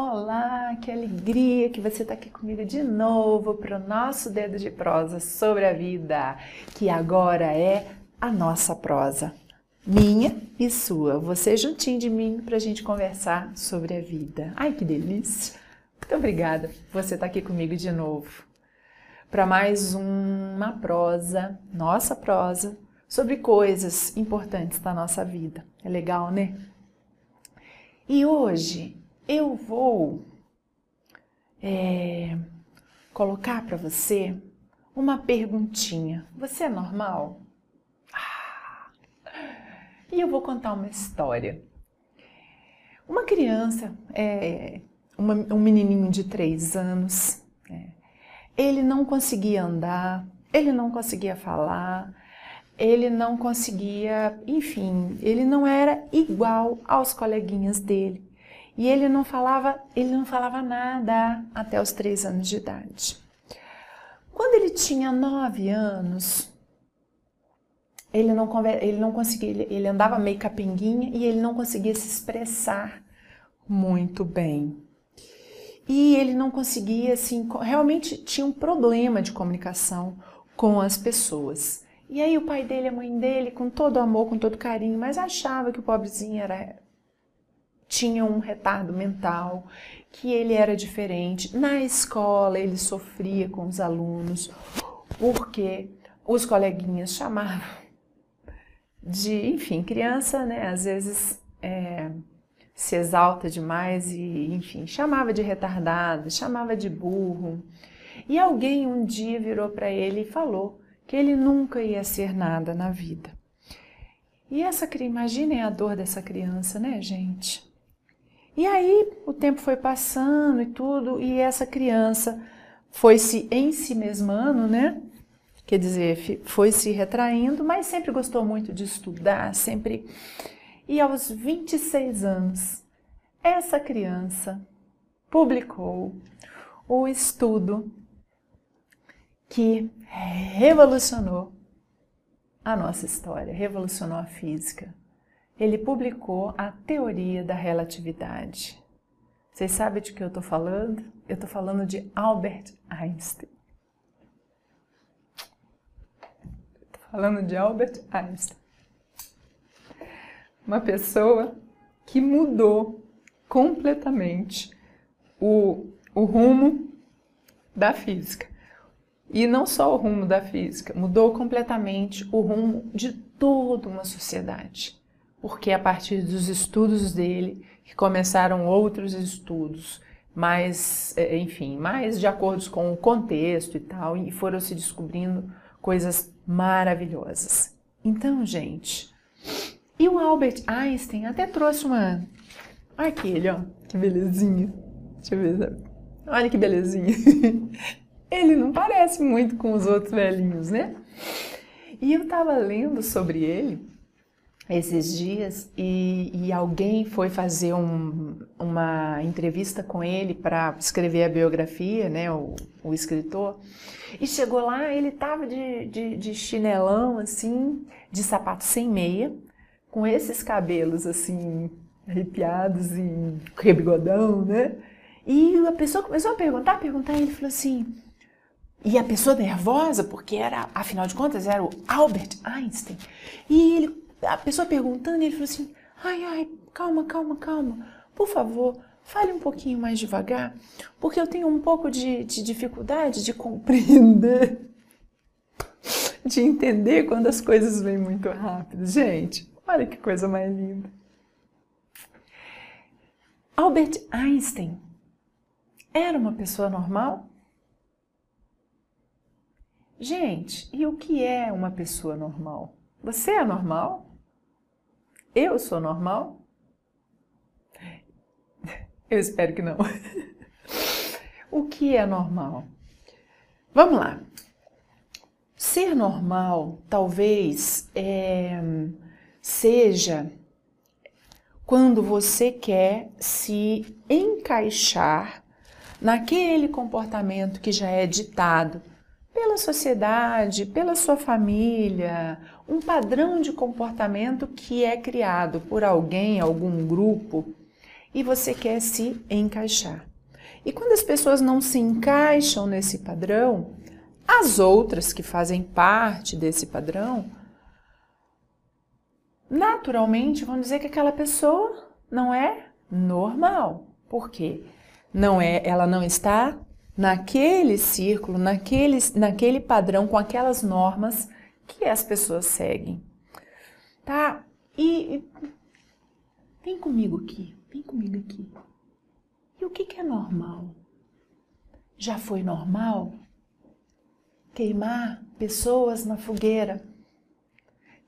Olá, que alegria que você está aqui comigo de novo para o nosso dedo de prosa sobre a vida, que agora é a nossa prosa, minha e sua. Você juntinho de mim para a gente conversar sobre a vida. Ai, que delícia! Muito obrigada por você estar tá aqui comigo de novo para mais uma prosa, nossa prosa, sobre coisas importantes da nossa vida. É legal, né? E hoje eu vou é, colocar para você uma perguntinha. Você é normal? Ah, e eu vou contar uma história. Uma criança, é, uma, um menininho de três anos, é, ele não conseguia andar, ele não conseguia falar, ele não conseguia, enfim, ele não era igual aos coleguinhas dele. E ele não falava, ele não falava nada até os três anos de idade. Quando ele tinha nove anos, ele não, ele não conseguia, ele, ele andava meio capenguinha e ele não conseguia se expressar muito bem. E ele não conseguia, assim, realmente tinha um problema de comunicação com as pessoas. E aí o pai dele, a mãe dele, com todo amor, com todo carinho, mas achava que o pobrezinho era tinha um retardo mental, que ele era diferente. Na escola ele sofria com os alunos porque os coleguinhas chamavam de, enfim, criança, né? Às vezes é, se exalta demais e, enfim, chamava de retardado, chamava de burro. E alguém um dia virou para ele e falou que ele nunca ia ser nada na vida. E essa, imaginem a dor dessa criança, né, gente? E aí o tempo foi passando e tudo, e essa criança foi se ensimesmando, né? Quer dizer, foi se retraindo, mas sempre gostou muito de estudar, sempre. E aos 26 anos, essa criança publicou o estudo que revolucionou a nossa história, revolucionou a física ele publicou a teoria da relatividade. Vocês sabem de que eu estou falando? Eu estou falando de Albert Einstein. Estou falando de Albert Einstein. Uma pessoa que mudou completamente o, o rumo da física. E não só o rumo da física, mudou completamente o rumo de toda uma sociedade porque a partir dos estudos dele que começaram outros estudos, mais, é, enfim, mais de acordo com o contexto e tal, e foram se descobrindo coisas maravilhosas. Então, gente, e o Albert Einstein até trouxe uma. Olha aquele, ó, que belezinha. Deixa eu ver. Olha que belezinha. Ele não parece muito com os outros velhinhos, né? E eu tava lendo sobre ele esses dias e, e alguém foi fazer um, uma entrevista com ele para escrever a biografia, né, o, o, escritor, e chegou lá, ele tava de, de, de chinelão, assim, de sapato sem meia, com esses cabelos, assim, arrepiados e rebigodão, né, e a pessoa começou a perguntar, a perguntar, e ele falou assim, e a pessoa nervosa, porque era, afinal de contas, era o Albert Einstein, e ele a pessoa perguntando, ele falou assim: ai, ai, calma, calma, calma, por favor, fale um pouquinho mais devagar, porque eu tenho um pouco de, de dificuldade de compreender, de entender quando as coisas vêm muito rápido. Gente, olha que coisa mais linda. Albert Einstein era uma pessoa normal? Gente, e o que é uma pessoa normal? Você é normal? Eu sou normal? Eu espero que não. o que é normal? Vamos lá. Ser normal talvez é, seja quando você quer se encaixar naquele comportamento que já é ditado pela sociedade, pela sua família, um padrão de comportamento que é criado por alguém, algum grupo, e você quer se encaixar. E quando as pessoas não se encaixam nesse padrão, as outras que fazem parte desse padrão, naturalmente vão dizer que aquela pessoa não é normal. Por quê? Não é, ela não está naquele círculo, naquele, naquele padrão, com aquelas normas que as pessoas seguem. Tá? E, e vem comigo aqui, vem comigo aqui. E o que, que é normal? Já foi normal queimar pessoas na fogueira?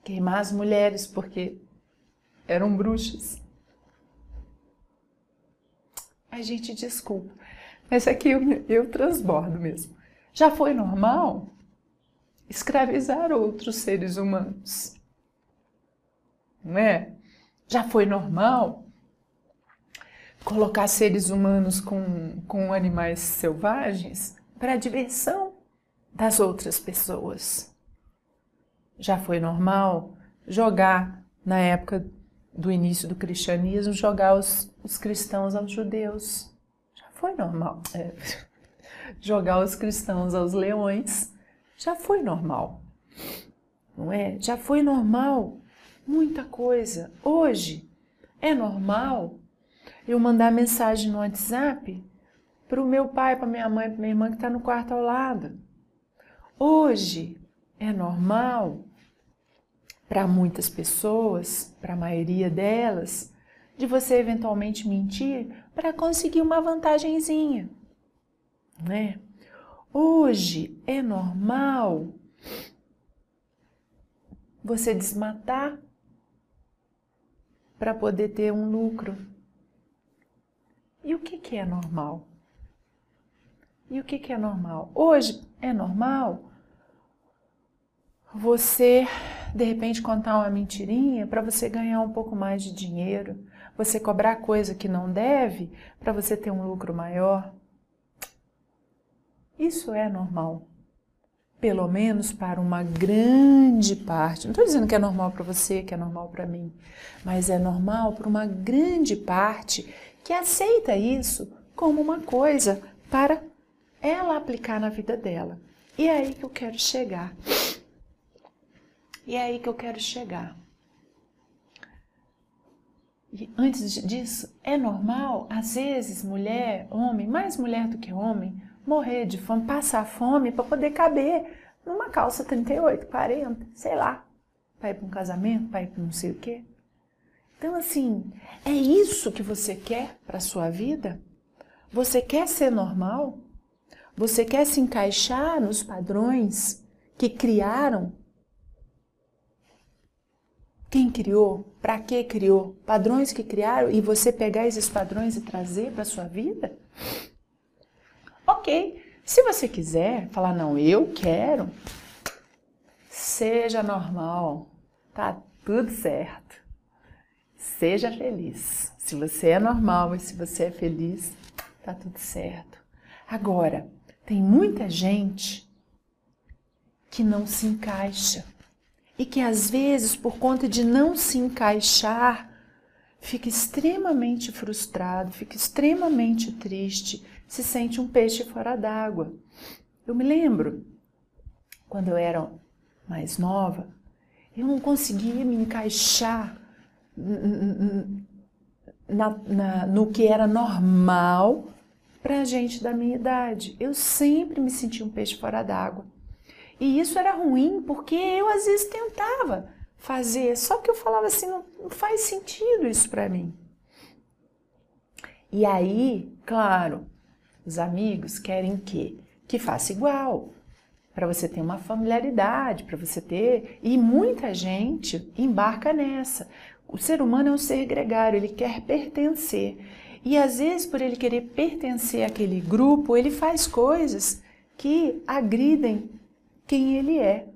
Queimar as mulheres porque eram bruxas? Ai, gente, desculpa, mas aqui eu, eu transbordo mesmo. Já foi normal escravizar outros seres humanos? Não é? Já foi normal colocar seres humanos com, com animais selvagens para diversão das outras pessoas? Já foi normal jogar, na época do início do cristianismo, jogar os, os cristãos aos judeus? Foi normal. É, jogar os cristãos aos leões já foi normal. Não é? Já foi normal muita coisa. Hoje é normal eu mandar mensagem no WhatsApp para o meu pai, para minha mãe, para minha irmã que está no quarto ao lado. Hoje é normal para muitas pessoas, para a maioria delas, de você eventualmente mentir para conseguir uma vantagenzinha, né? Hoje é normal você desmatar para poder ter um lucro. E o que, que é normal? E o que, que é normal? Hoje é normal você, de repente, contar uma mentirinha para você ganhar um pouco mais de dinheiro, você cobrar coisa que não deve para você ter um lucro maior. Isso é normal. Pelo menos para uma grande parte. Não estou dizendo que é normal para você, que é normal para mim, mas é normal para uma grande parte que aceita isso como uma coisa para ela aplicar na vida dela. E é aí que eu quero chegar. E é aí que eu quero chegar. E antes disso, é normal, às vezes, mulher, homem, mais mulher do que homem, morrer de fome, passar fome para poder caber numa calça 38, 40, sei lá, para ir para um casamento, para ir para não sei o quê. Então, assim, é isso que você quer para a sua vida? Você quer ser normal? Você quer se encaixar nos padrões que criaram? Quem criou? Para que criou? Padrões que criaram e você pegar esses padrões e trazer para sua vida? Ok. Se você quiser falar, não, eu quero, seja normal, tá tudo certo. Seja feliz. Se você é normal e se você é feliz, tá tudo certo. Agora, tem muita gente que não se encaixa e que às vezes, por conta de não se encaixar, fica extremamente frustrado, fica extremamente triste, se sente um peixe fora d'água. Eu me lembro, quando eu era mais nova, eu não conseguia me encaixar na, na, no que era normal para gente da minha idade. Eu sempre me sentia um peixe fora d'água. E isso era ruim porque eu às vezes tentava fazer. Só que eu falava assim, não, não faz sentido isso para mim. E aí, claro, os amigos querem que que faça igual, para você ter uma familiaridade, para você ter, e muita gente embarca nessa. O ser humano é um ser gregário, ele quer pertencer. E às vezes, por ele querer pertencer àquele grupo, ele faz coisas que agridem quem ele é.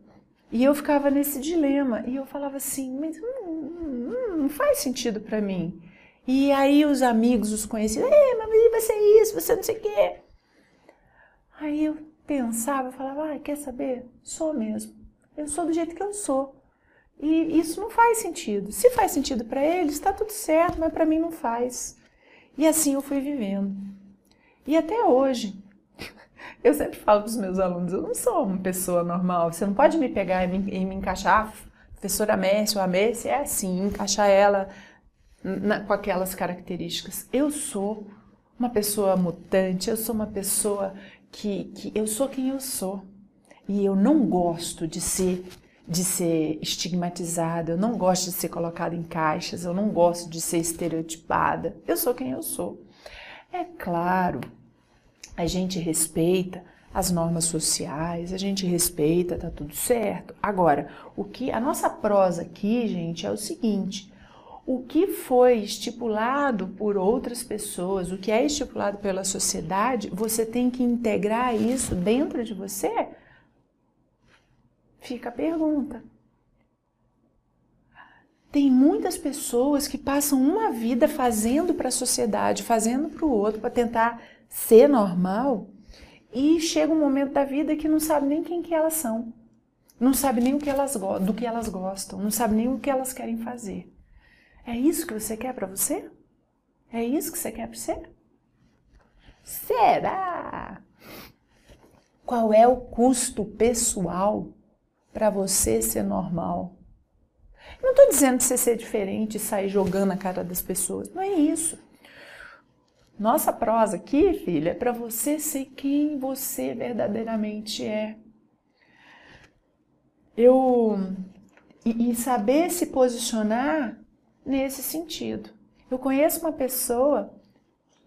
E eu ficava nesse dilema e eu falava assim, mas hum, hum, não faz sentido para mim. E aí os amigos, os conhecidos, é, mas você é isso, você não sei o quê. Aí eu pensava, eu falava, ah, quer saber? Sou mesmo. Eu sou do jeito que eu sou. E isso não faz sentido. Se faz sentido para eles, está tudo certo, mas para mim não faz. E assim eu fui vivendo. E até hoje, eu sempre falo para os meus alunos, eu não sou uma pessoa normal. Você não pode me pegar e me, e me encaixar, professora Messi ou a Messi é assim, encaixar ela na, com aquelas características. Eu sou uma pessoa mutante, eu sou uma pessoa que, que eu sou quem eu sou. E eu não gosto de ser de ser estigmatizada, eu não gosto de ser colocada em caixas, eu não gosto de ser estereotipada. Eu sou quem eu sou. É claro, a gente respeita as normas sociais, a gente respeita, tá tudo certo. Agora, o que a nossa prosa aqui, gente, é o seguinte: o que foi estipulado por outras pessoas, o que é estipulado pela sociedade, você tem que integrar isso dentro de você? Fica a pergunta. Tem muitas pessoas que passam uma vida fazendo para a sociedade, fazendo para o outro, para tentar ser normal, e chega um momento da vida que não sabe nem quem que elas são, não sabe nem o que elas do que elas gostam, não sabe nem o que elas querem fazer. É isso que você quer para você? É isso que você quer para você? Será? Qual é o custo pessoal para você ser normal? não estou dizendo você ser diferente e sair jogando a cara das pessoas. Não é isso. Nossa prosa aqui, filha, é para você ser quem você verdadeiramente é. Eu e, e saber se posicionar nesse sentido. Eu conheço uma pessoa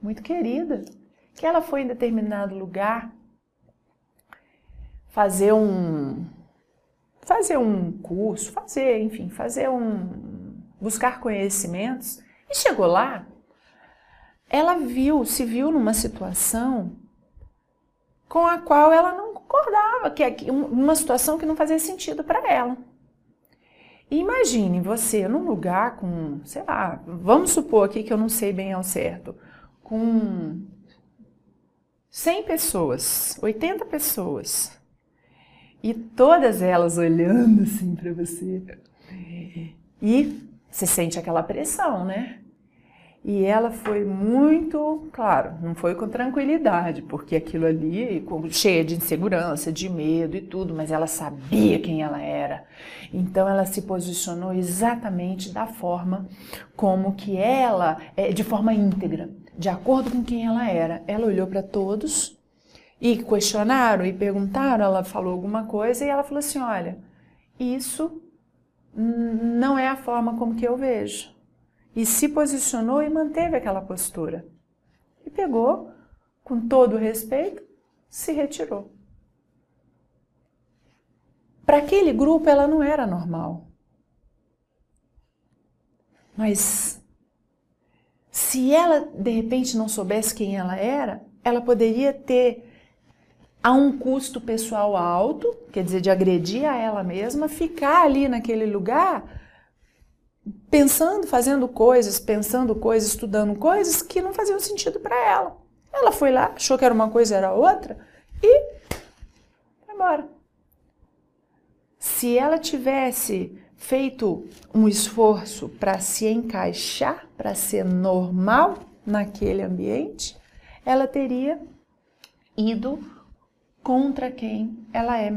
muito querida que ela foi em determinado lugar fazer um fazer um curso, fazer, enfim, fazer um buscar conhecimentos e chegou lá, ela viu, se viu numa situação com a qual ela não concordava, que é uma situação que não fazia sentido para ela. Imagine você num lugar com, sei lá, vamos supor aqui que eu não sei bem ao certo, com 100 pessoas, 80 pessoas, e todas elas olhando assim para você. E você sente aquela pressão, né? E ela foi muito, claro, não foi com tranquilidade, porque aquilo ali, cheia de insegurança, de medo e tudo, mas ela sabia quem ela era. Então ela se posicionou exatamente da forma como que ela, é, de forma íntegra, de acordo com quem ela era. Ela olhou para todos e questionaram e perguntaram, ela falou alguma coisa e ela falou assim: olha, isso não é a forma como que eu vejo e se posicionou e manteve aquela postura. E pegou, com todo o respeito, se retirou. Para aquele grupo ela não era normal. Mas se ela de repente não soubesse quem ela era, ela poderia ter a um custo pessoal alto, quer dizer, de agredir a ela mesma, ficar ali naquele lugar pensando, fazendo coisas, pensando coisas, estudando coisas que não faziam sentido para ela. Ela foi lá, achou que era uma coisa, era outra e foi embora. Se ela tivesse feito um esforço para se encaixar, para ser normal naquele ambiente, ela teria ido contra quem ela é,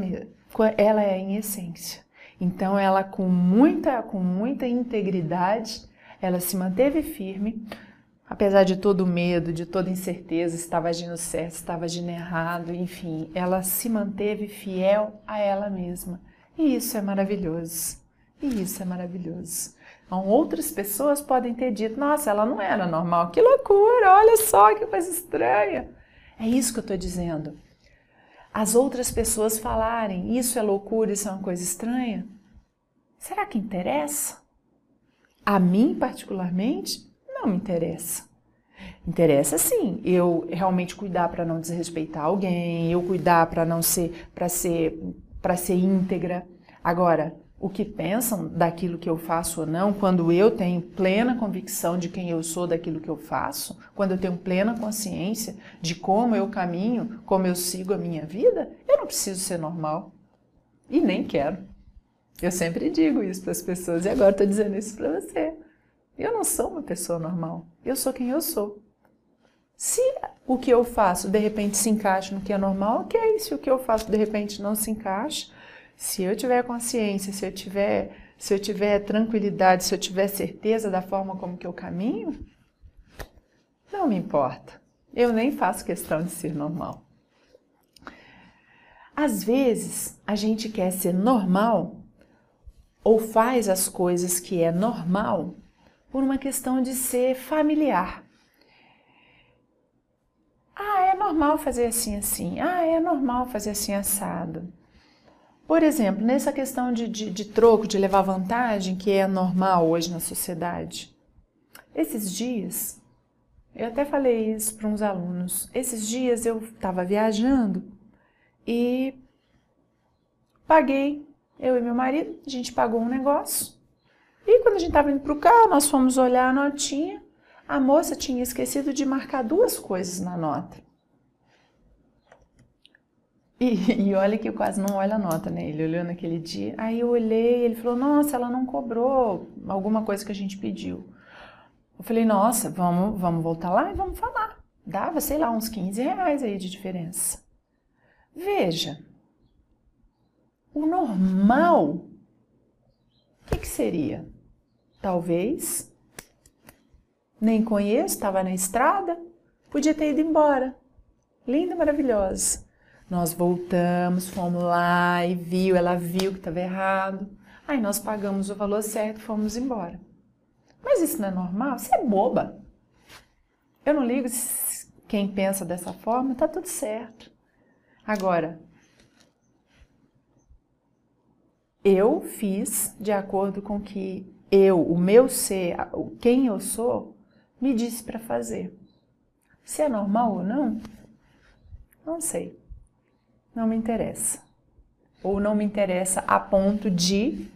ela é em essência. Então ela com muita com muita integridade, ela se manteve firme, apesar de todo o medo, de toda incerteza, estava agindo certo, estava agindo errado, enfim, ela se manteve fiel a ela mesma. E isso é maravilhoso. E isso é maravilhoso. Então, outras pessoas podem ter dito: nossa, ela não era normal, que loucura, olha só que coisa estranha. É isso que eu estou dizendo as outras pessoas falarem isso é loucura, isso é uma coisa estranha? Será que interessa? A mim, particularmente, não me interessa. Interessa sim, eu realmente cuidar para não desrespeitar alguém, eu cuidar para não ser para ser para ser íntegra. Agora, o que pensam daquilo que eu faço ou não, quando eu tenho plena convicção de quem eu sou daquilo que eu faço, quando eu tenho plena consciência de como eu caminho, como eu sigo a minha vida, eu não preciso ser normal. E nem quero. Eu sempre digo isso para as pessoas e agora estou dizendo isso para você. Eu não sou uma pessoa normal. Eu sou quem eu sou. Se o que eu faço de repente se encaixa no que é normal, ok. Se o que eu faço de repente não se encaixa, se eu tiver consciência, se eu tiver, se eu tiver tranquilidade, se eu tiver certeza da forma como que eu caminho, não me importa. Eu nem faço questão de ser normal. Às vezes, a gente quer ser normal ou faz as coisas que é normal por uma questão de ser familiar. Ah, é normal fazer assim, assim. Ah, é normal fazer assim, assado. Por exemplo, nessa questão de, de, de troco, de levar vantagem, que é normal hoje na sociedade. Esses dias, eu até falei isso para uns alunos. Esses dias eu estava viajando e paguei, eu e meu marido, a gente pagou um negócio. E quando a gente estava indo para o carro, nós fomos olhar a notinha. A moça tinha esquecido de marcar duas coisas na nota. E, e, olha que eu quase não olho a nota, né? Ele olhou naquele dia. Aí eu olhei, ele falou: Nossa, ela não cobrou alguma coisa que a gente pediu. Eu falei: Nossa, vamos, vamos voltar lá e vamos falar. Dava, sei lá, uns 15 reais aí de diferença. Veja, o normal, o que, que seria? Talvez, nem conheço, estava na estrada, podia ter ido embora. Linda, maravilhosa. Nós voltamos, fomos lá e viu, ela viu que estava errado. Aí nós pagamos o valor certo, fomos embora. Mas isso não é normal? Você é boba. Eu não ligo quem pensa dessa forma, tá tudo certo. Agora, eu fiz de acordo com que eu, o meu ser, quem eu sou, me disse para fazer. Se é normal ou não, não sei. Não me interessa. Ou não me interessa a ponto de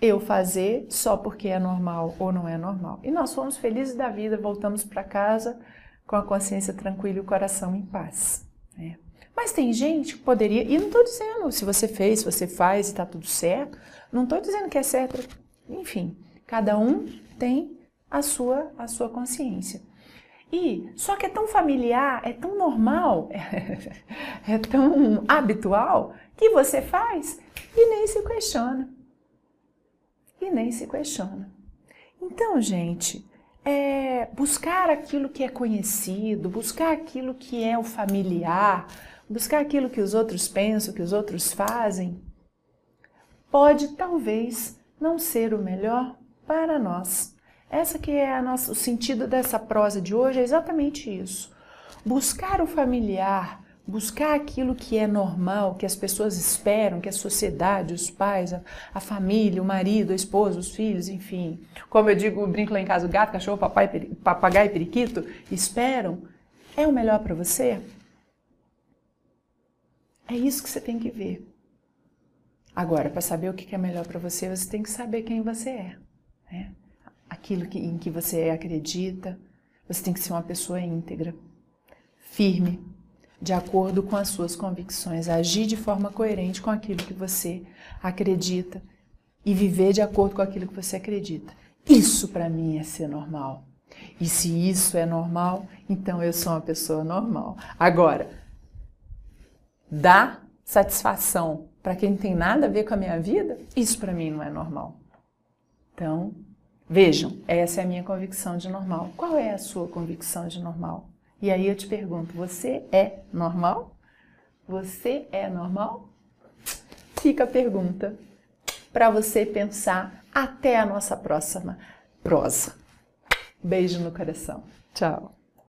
eu fazer só porque é normal ou não é normal. E nós fomos felizes da vida, voltamos para casa com a consciência tranquila e o coração em paz. Né? Mas tem gente que poderia, e não estou dizendo se você fez, se você faz e está tudo certo, não estou dizendo que é certo, enfim, cada um tem a sua, a sua consciência. E só que é tão familiar, é tão normal, é, tão habitual que você faz e nem se questiona. E nem se questiona. Então, gente, é buscar aquilo que é conhecido, buscar aquilo que é o familiar, buscar aquilo que os outros pensam, que os outros fazem, pode talvez não ser o melhor para nós. Essa que é nossa, o sentido dessa prosa de hoje é exatamente isso. Buscar o familiar, buscar aquilo que é normal, que as pessoas esperam, que a sociedade, os pais, a, a família, o marido, a esposa, os filhos, enfim. Como eu digo, brinco lá em casa, o gato, cachorro, papai, papagaio e periquito esperam. É o melhor para você? É isso que você tem que ver. Agora, para saber o que é melhor para você, você tem que saber quem você é. Né? Aquilo que, em que você acredita. Você tem que ser uma pessoa íntegra, firme, de acordo com as suas convicções, agir de forma coerente com aquilo que você acredita e viver de acordo com aquilo que você acredita. Isso para mim é ser normal. E se isso é normal, então eu sou uma pessoa normal. Agora, dá satisfação para quem não tem nada a ver com a minha vida, isso para mim não é normal. Então, vejam, essa é a minha convicção de normal. Qual é a sua convicção de normal? E aí eu te pergunto, você é normal? Você é normal? Fica a pergunta para você pensar até a nossa próxima prosa. Beijo no coração. Tchau.